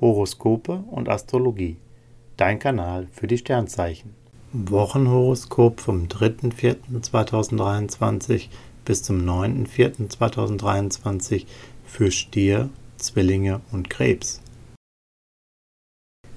Horoskope und Astrologie. Dein Kanal für die Sternzeichen. Wochenhoroskop vom 3.4.2023 bis zum 9.4.2023 für Stier, Zwillinge und Krebs.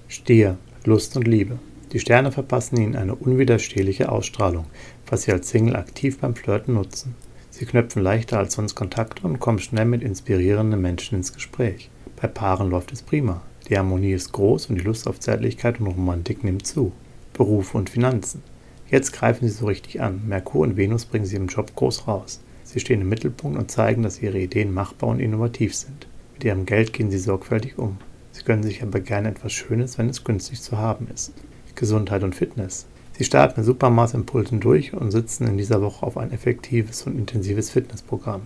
Stier, Lust und Liebe. Die Sterne verpassen Ihnen eine unwiderstehliche Ausstrahlung, was Sie als Single aktiv beim Flirten nutzen. Sie knöpfen leichter als sonst Kontakte und kommen schnell mit inspirierenden Menschen ins Gespräch. Bei Paaren läuft es prima. Die Harmonie ist groß und die Lust auf Zärtlichkeit und Romantik nimmt zu. Beruf und Finanzen. Jetzt greifen Sie so richtig an. Merkur und Venus bringen Sie im Job groß raus. Sie stehen im Mittelpunkt und zeigen, dass Ihre Ideen machbar und innovativ sind. Mit Ihrem Geld gehen Sie sorgfältig um. Sie gönnen sich aber gerne etwas Schönes, wenn es günstig zu haben ist. Gesundheit und Fitness. Sie starten mit Supermaßimpulsen durch und sitzen in dieser Woche auf ein effektives und intensives Fitnessprogramm.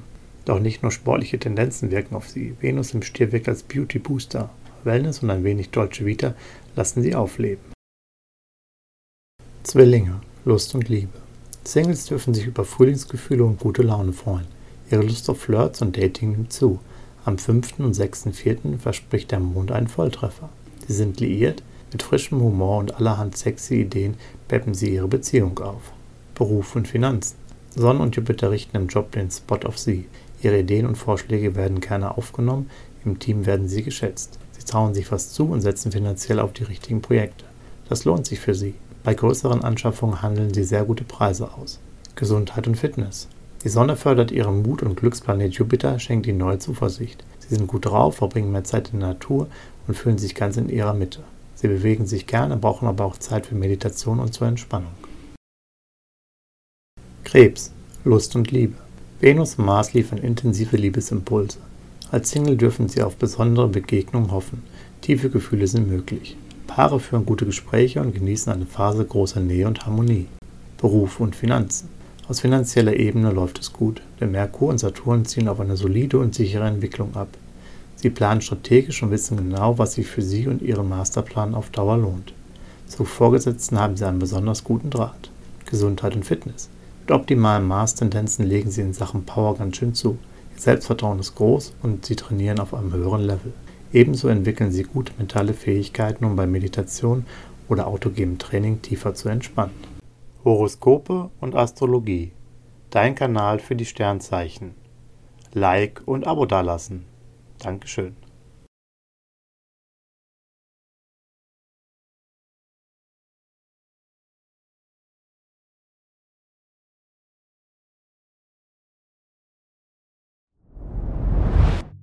Doch nicht nur sportliche Tendenzen wirken auf Sie. Venus im Stier wirkt als Beauty Booster. Wellness und ein wenig deutsche Vita lassen Sie aufleben. Zwillinge, Lust und Liebe. Singles dürfen sich über Frühlingsgefühle und gute Laune freuen. Ihre Lust auf Flirts und Dating nimmt zu. Am 5. und 6.4. verspricht der Mond einen Volltreffer. Sie sind liiert, mit frischem Humor und allerhand sexy Ideen peppen sie ihre Beziehung auf. Beruf und Finanzen. Sonne und Jupiter richten im Job den Spot auf sie. Ihre Ideen und Vorschläge werden gerne aufgenommen, im Team werden sie geschätzt. Sie trauen sich was zu und setzen finanziell auf die richtigen Projekte. Das lohnt sich für sie. Bei größeren Anschaffungen handeln sie sehr gute Preise aus. Gesundheit und Fitness. Die Sonne fördert ihren Mut und Glücksplanet Jupiter schenkt ihnen neue Zuversicht. Sie sind gut drauf, verbringen mehr Zeit in der Natur und fühlen sich ganz in ihrer Mitte. Sie bewegen sich gerne, brauchen aber auch Zeit für Meditation und zur Entspannung. Krebs, Lust und Liebe. Venus und Mars liefern intensive Liebesimpulse. Als Single dürfen Sie auf besondere Begegnungen hoffen. Tiefe Gefühle sind möglich. Paare führen gute Gespräche und genießen eine Phase großer Nähe und Harmonie. Beruf und Finanzen. Aus finanzieller Ebene läuft es gut, denn Merkur und Saturn ziehen auf eine solide und sichere Entwicklung ab. Sie planen strategisch und wissen genau, was sich für Sie und Ihren Masterplan auf Dauer lohnt. Zu Vorgesetzten haben Sie einen besonders guten Draht. Gesundheit und Fitness. Mit optimalen Maßtendenzen legen Sie in Sachen Power ganz schön zu. Selbstvertrauen ist groß und Sie trainieren auf einem höheren Level. Ebenso entwickeln sie gute mentale Fähigkeiten, um bei Meditation oder autogenem Training tiefer zu entspannen. Horoskope und Astrologie. Dein Kanal für die Sternzeichen. Like und Abo dalassen. Dankeschön.